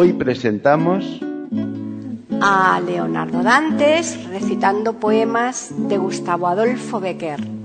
Hoy presentamos a Leonardo Dantes recitando poemas de Gustavo Adolfo Becker.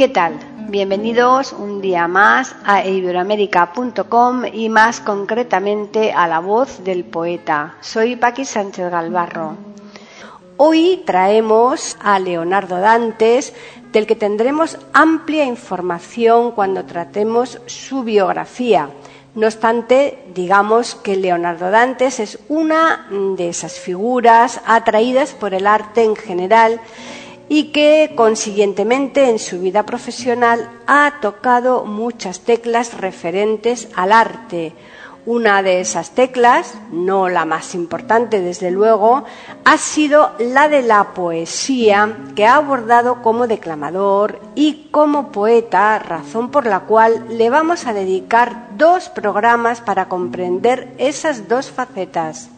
¿Qué tal? Bienvenidos un día más a iberoamérica.com y más concretamente a la voz del poeta. Soy Paqui Sánchez Galvarro. Hoy traemos a Leonardo Dantes, del que tendremos amplia información cuando tratemos su biografía. No obstante, digamos que Leonardo Dantes es una de esas figuras atraídas por el arte en general y que consiguientemente en su vida profesional ha tocado muchas teclas referentes al arte. Una de esas teclas, no la más importante desde luego, ha sido la de la poesía que ha abordado como declamador y como poeta, razón por la cual le vamos a dedicar dos programas para comprender esas dos facetas.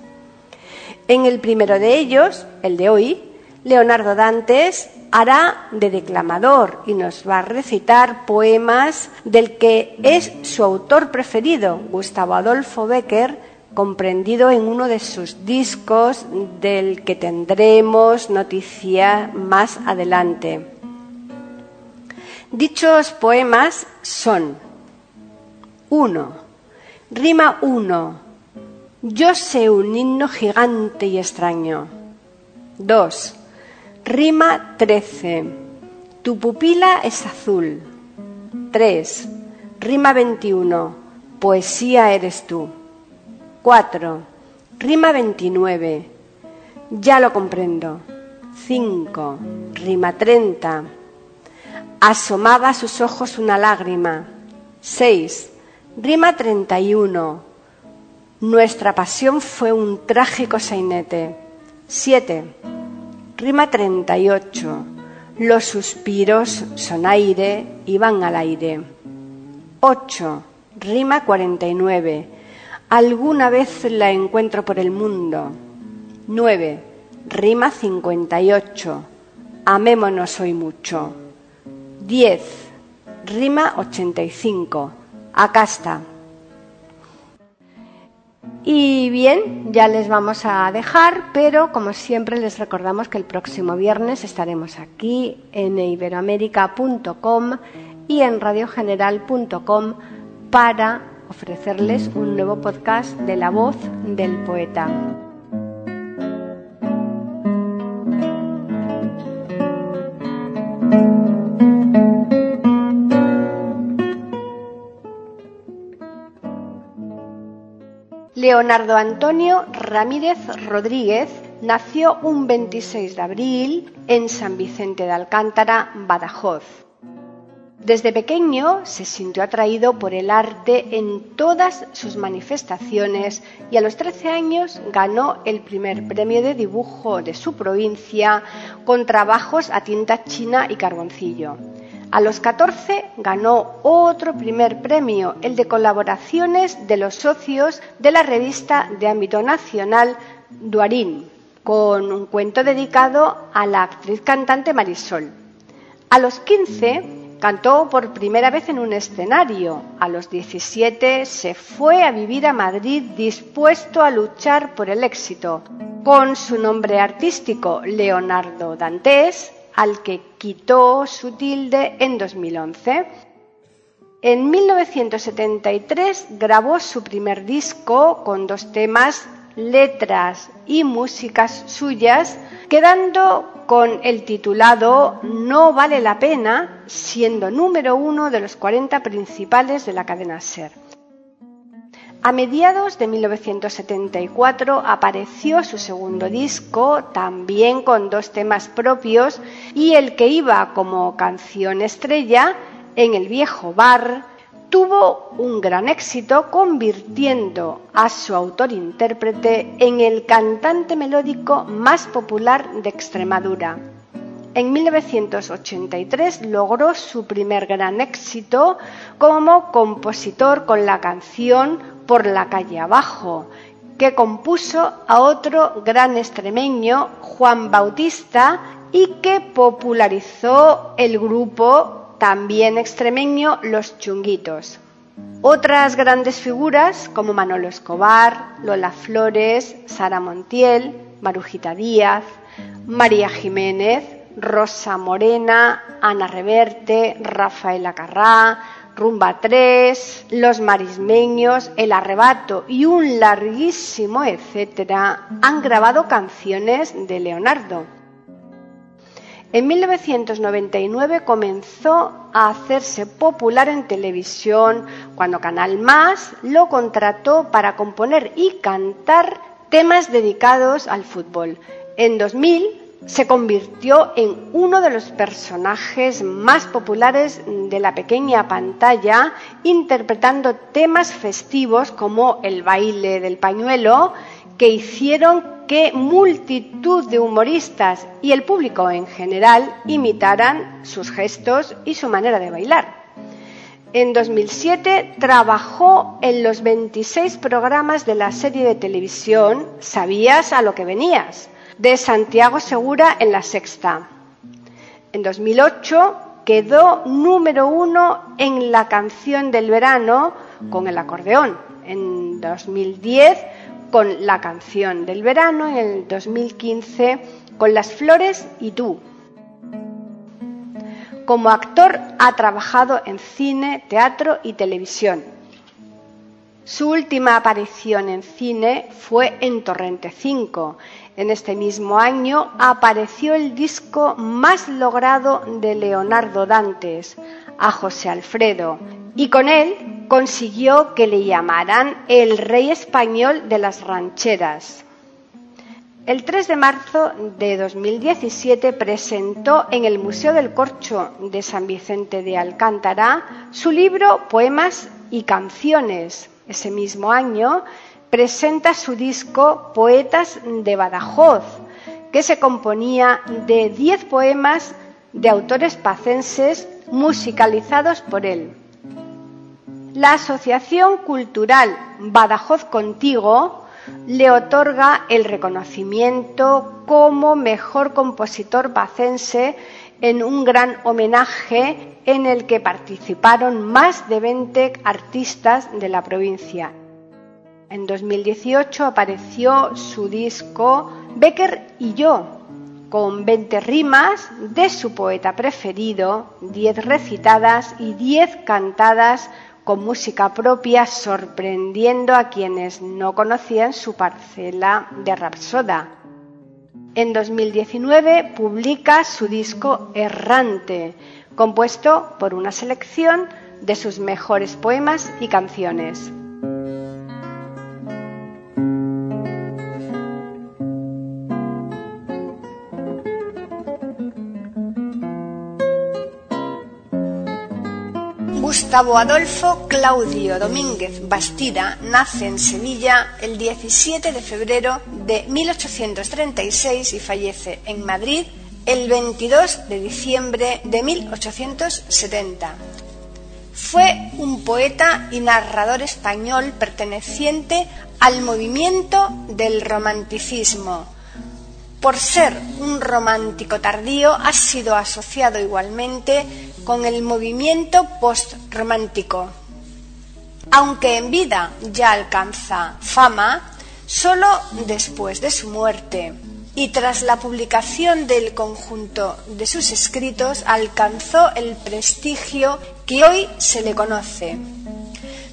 En el primero de ellos, el de hoy, Leonardo Dantes hará de declamador y nos va a recitar poemas del que es su autor preferido, Gustavo Adolfo Becker, comprendido en uno de sus discos del que tendremos noticia más adelante. Dichos poemas son 1. Rima 1. Yo sé un himno gigante y extraño. 2. Rima 13. Tu pupila es azul. 3. Rima 21. Poesía eres tú. 4. Rima 29. Ya lo comprendo. 5. Rima 30. Asomaba a sus ojos una lágrima. 6. Rima 31. Nuestra pasión fue un trágico sainete. 7. Rima 38. Los suspiros son aire y van al aire. 8. Rima 49. Alguna vez la encuentro por el mundo. 9. Rima 58. Amémonos hoy mucho. 10. Rima 85. Acá está. Y bien, ya les vamos a dejar, pero como siempre les recordamos que el próximo viernes estaremos aquí en iberoamérica.com y en radiogeneral.com para ofrecerles un nuevo podcast de la voz del poeta. Leonardo Antonio Ramírez Rodríguez nació un 26 de abril en San Vicente de Alcántara, Badajoz. Desde pequeño se sintió atraído por el arte en todas sus manifestaciones y a los 13 años ganó el primer premio de dibujo de su provincia con trabajos a tinta china y carboncillo. A los 14 ganó otro primer premio, el de colaboraciones de los socios de la revista de ámbito nacional Duarín, con un cuento dedicado a la actriz cantante Marisol. A los 15 Cantó por primera vez en un escenario. A los 17 se fue a vivir a Madrid dispuesto a luchar por el éxito. Con su nombre artístico Leonardo Dantes, al que quitó su tilde en 2011. En 1973 grabó su primer disco con dos temas, letras y músicas suyas, quedando con el titulado No vale la pena, siendo número uno de los 40 principales de la cadena SER. A mediados de 1974 apareció su segundo disco, también con dos temas propios, y el que iba como canción estrella, En el viejo bar, tuvo un gran éxito convirtiendo a su autor-intérprete en el cantante melódico más popular de Extremadura. En 1983 logró su primer gran éxito como compositor con la canción Por la calle abajo, que compuso a otro gran extremeño, Juan Bautista, y que popularizó el grupo también extremeño Los Chunguitos. Otras grandes figuras como Manolo Escobar, Lola Flores, Sara Montiel, Marujita Díaz, María Jiménez, Rosa Morena, Ana Reverte, Rafaela Carrá, Rumba 3, Los Marismeños, El Arrebato y un larguísimo etcétera han grabado canciones de Leonardo. En 1999 comenzó a hacerse popular en televisión cuando Canal Más lo contrató para componer y cantar temas dedicados al fútbol. En 2000 se convirtió en uno de los personajes más populares de la pequeña pantalla, interpretando temas festivos como el baile del pañuelo, que hicieron que multitud de humoristas y el público en general imitaran sus gestos y su manera de bailar. En 2007 trabajó en los 26 programas de la serie de televisión Sabías a lo que venías, de Santiago Segura en la sexta. En 2008 quedó número uno en la canción del verano con el acordeón. En 2010 con la canción del verano. En el 2015 con Las Flores y tú. Como actor ha trabajado en cine, teatro y televisión. Su última aparición en cine fue en Torrente 5, en este mismo año apareció el disco más logrado de Leonardo Dantes, a José Alfredo, y con él consiguió que le llamaran el rey español de las rancheras. El 3 de marzo de 2017 presentó en el Museo del Corcho de San Vicente de Alcántara su libro Poemas y Canciones. Ese mismo año presenta su disco Poetas de Badajoz, que se componía de diez poemas de autores pacenses musicalizados por él. La Asociación Cultural Badajoz Contigo le otorga el reconocimiento como mejor compositor pacense en un gran homenaje en el que participaron más de 20 artistas de la provincia. En 2018 apareció su disco Becker y yo, con 20 rimas de su poeta preferido, 10 recitadas y 10 cantadas con música propia, sorprendiendo a quienes no conocían su parcela de Rapsoda. En 2019 publica su disco Errante, compuesto por una selección de sus mejores poemas y canciones. Gustavo Adolfo Claudio Domínguez Bastida nace en Sevilla el 17 de febrero de 1836 y fallece en Madrid el 22 de diciembre de 1870. Fue un poeta y narrador español perteneciente al movimiento del romanticismo. por ser un romántico tardío, ha sido asociado igualmente con el movimiento postromántico. Aunque en vida ya alcanza fama, solo después de su muerte y tras la publicación del conjunto de sus escritos alcanzó el prestigio que hoy se le conoce.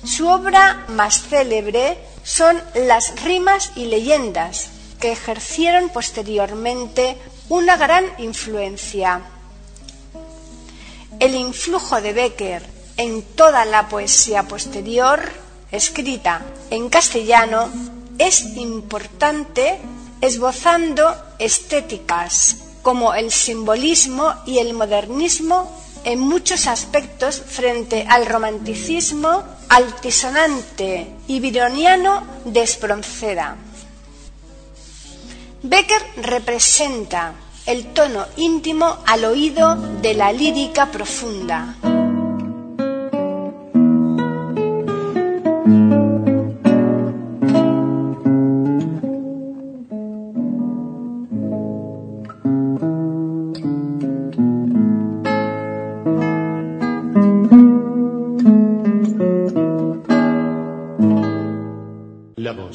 Su obra más célebre son las rimas y leyendas, que ejercieron posteriormente una gran influencia. El influjo de Becker en toda la poesía posterior, escrita en castellano, es importante esbozando estéticas como el simbolismo y el modernismo en muchos aspectos frente al romanticismo altisonante y vironiano de Espronceda. Becker representa el tono íntimo al oído de la lírica profunda.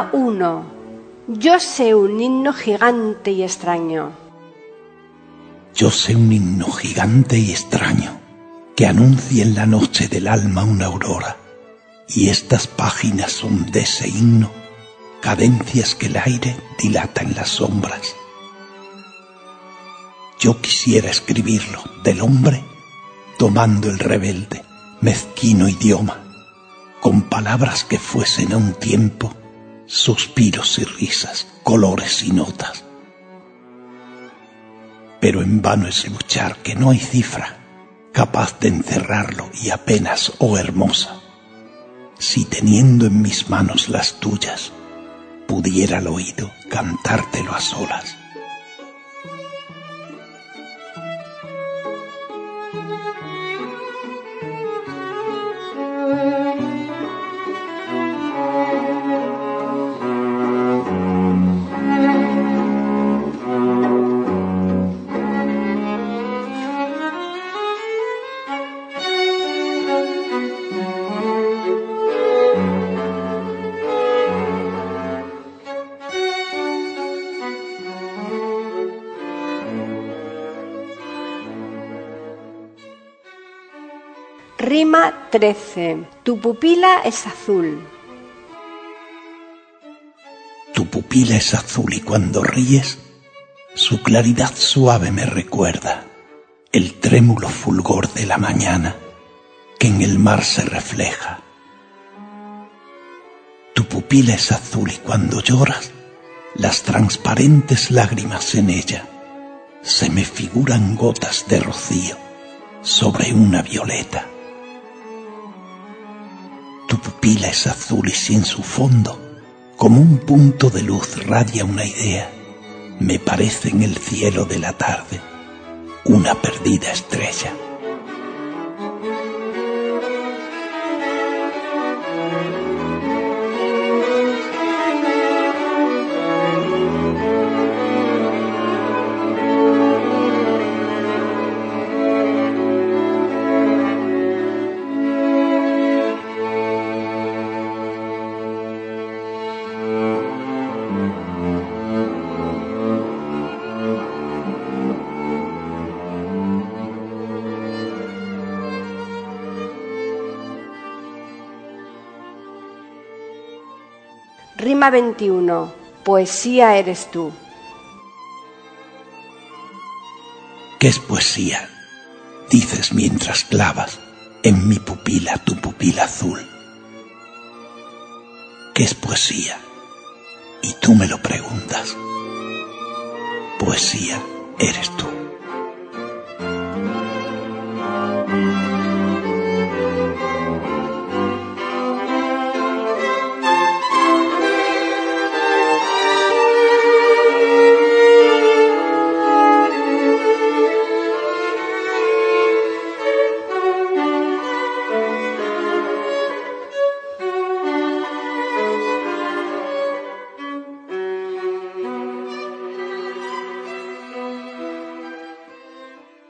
Rima 1. Yo sé un himno gigante y extraño. Yo sé un himno gigante y extraño que anuncia en la noche del alma una aurora. Y estas páginas son de ese himno, cadencias que el aire dilata en las sombras. Yo quisiera escribirlo del hombre, tomando el rebelde, mezquino idioma, con palabras que fuesen a un tiempo suspiros y risas, colores y notas. Pero en vano es luchar que no hay cifra capaz de encerrarlo y apenas, oh hermosa, si teniendo en mis manos las tuyas, pudiera al oído cantártelo a solas. Rima 13. Tu pupila es azul. Tu pupila es azul y cuando ríes, su claridad suave me recuerda el trémulo fulgor de la mañana que en el mar se refleja. Tu pupila es azul y cuando lloras, las transparentes lágrimas en ella se me figuran gotas de rocío sobre una violeta. Pupila es azul y sin su fondo, como un punto de luz radia una idea, me parece en el cielo de la tarde una perdida estrella. Rima 21. Poesía eres tú. ¿Qué es poesía? dices mientras clavas en mi pupila tu pupila azul. ¿Qué es poesía? Y tú me lo preguntas. Poesía eres tú.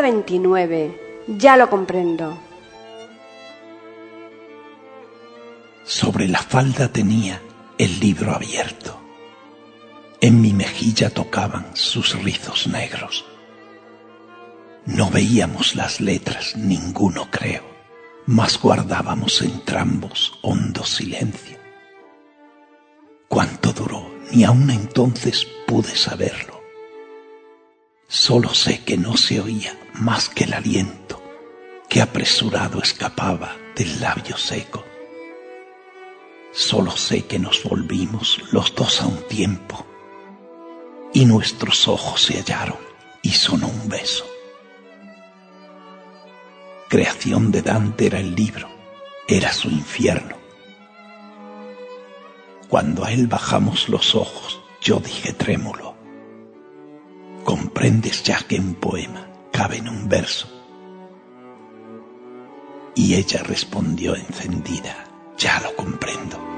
Rima 29. Ya lo comprendo. Sobre la falda tenía el libro abierto. En mi mejilla tocaban sus rizos negros. No veíamos las letras, ninguno creo, mas guardábamos entrambos hondo silencio. Cuánto duró, ni aun entonces pude saberlo. Solo sé que no se oía más que el aliento que apresurado escapaba del labio seco. Solo sé que nos volvimos los dos a un tiempo y nuestros ojos se hallaron y sonó un beso. Creación de Dante era el libro, era su infierno. Cuando a él bajamos los ojos, yo dije trémulo, comprendes ya que un poema cabe en un verso. Y ella respondió encendida, ya lo comprendo.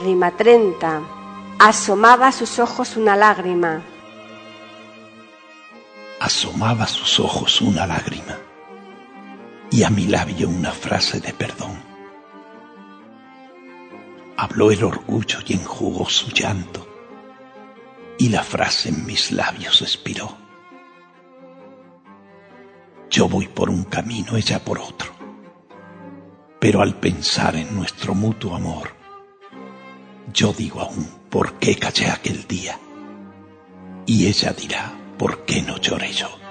Rima 30. Asomaba a sus ojos una lágrima. Asomaba a sus ojos una lágrima y a mi labio una frase de perdón. Habló el orgullo y enjugó su llanto y la frase en mis labios expiró. Yo voy por un camino, ella por otro, pero al pensar en nuestro mutuo amor, yo digo aún, ¿por qué callé aquel día? Y ella dirá, ¿por qué no lloré yo?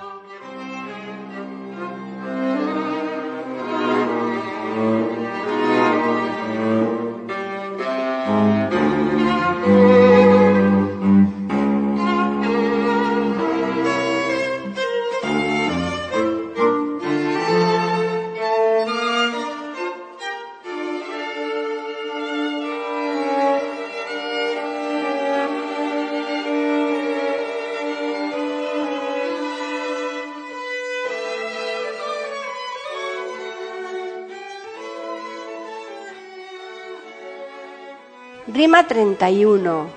Rima 31.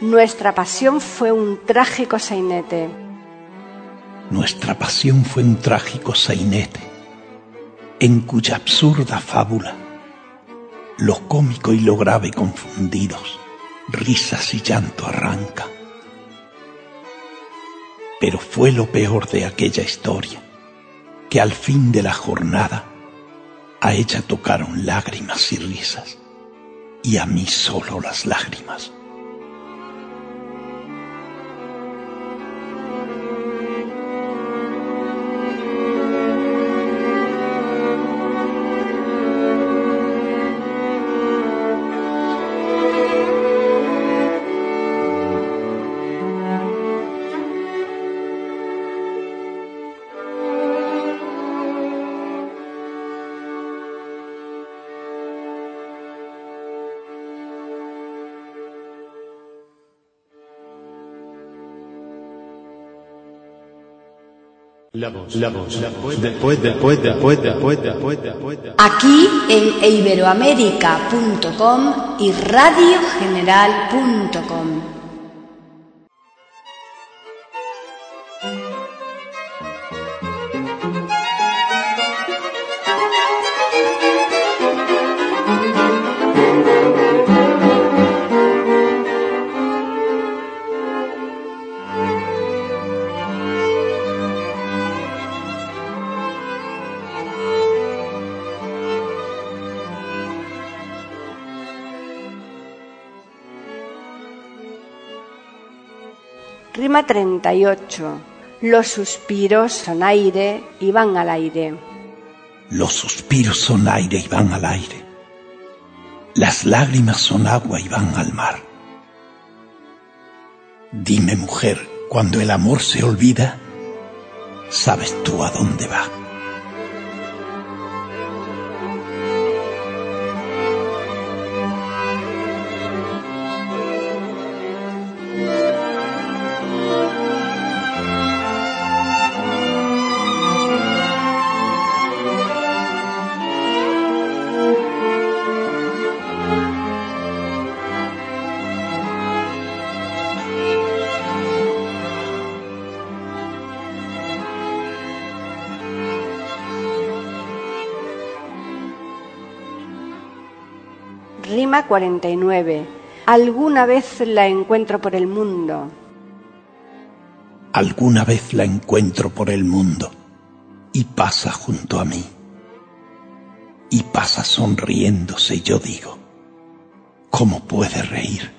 Nuestra pasión fue un trágico sainete. Nuestra pasión fue un trágico sainete, en cuya absurda fábula lo cómico y lo grave confundidos, risas y llanto arranca. Pero fue lo peor de aquella historia, que al fin de la jornada a ella tocaron lágrimas y risas, y a mí solo las lágrimas. Aquí en iberoamérica.com y radiogeneral.com. 38. Los suspiros son aire y van al aire. Los suspiros son aire y van al aire. Las lágrimas son agua y van al mar. Dime, mujer, cuando el amor se olvida, ¿sabes tú a dónde va? Rima 49. Alguna vez la encuentro por el mundo. Alguna vez la encuentro por el mundo y pasa junto a mí. Y pasa sonriéndose, yo digo, ¿cómo puede reír?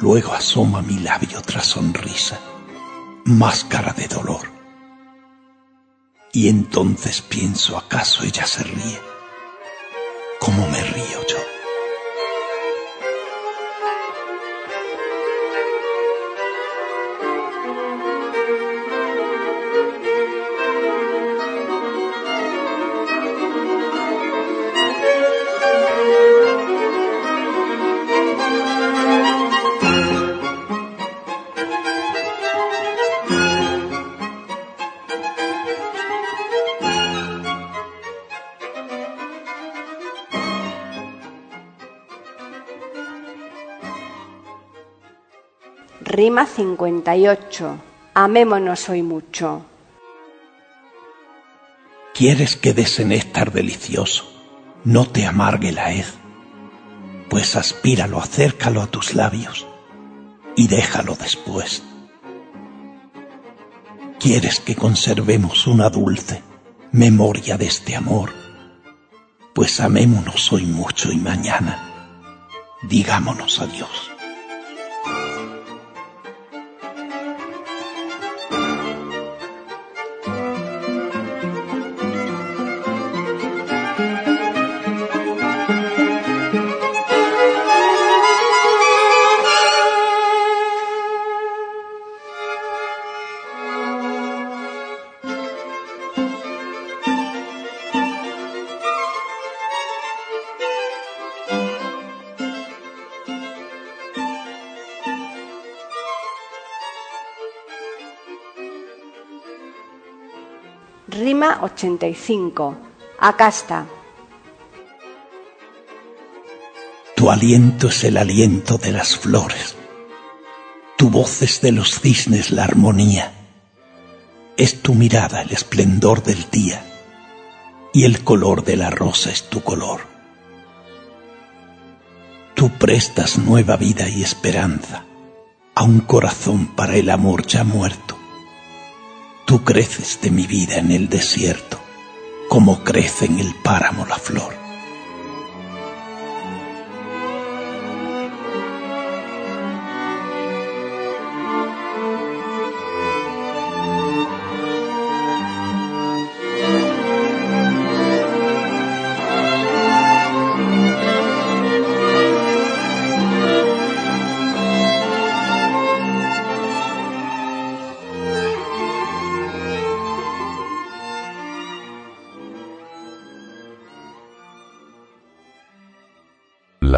Luego asoma mi labio otra sonrisa, máscara de dolor. Y entonces pienso, ¿acaso ella se ríe? ¿Cómo me río Rima 58. Amémonos hoy mucho. ¿Quieres que des néctar delicioso? No te amargue la hez, pues aspíralo, acércalo a tus labios y déjalo después. ¿Quieres que conservemos una dulce memoria de este amor? Pues amémonos hoy mucho y mañana digámonos adiós. 85. Acá está. Tu aliento es el aliento de las flores. Tu voz es de los cisnes la armonía. Es tu mirada el esplendor del día. Y el color de la rosa es tu color. Tú prestas nueva vida y esperanza a un corazón para el amor ya muerto. Tú creces de mi vida en el desierto, como crece en el páramo la flor.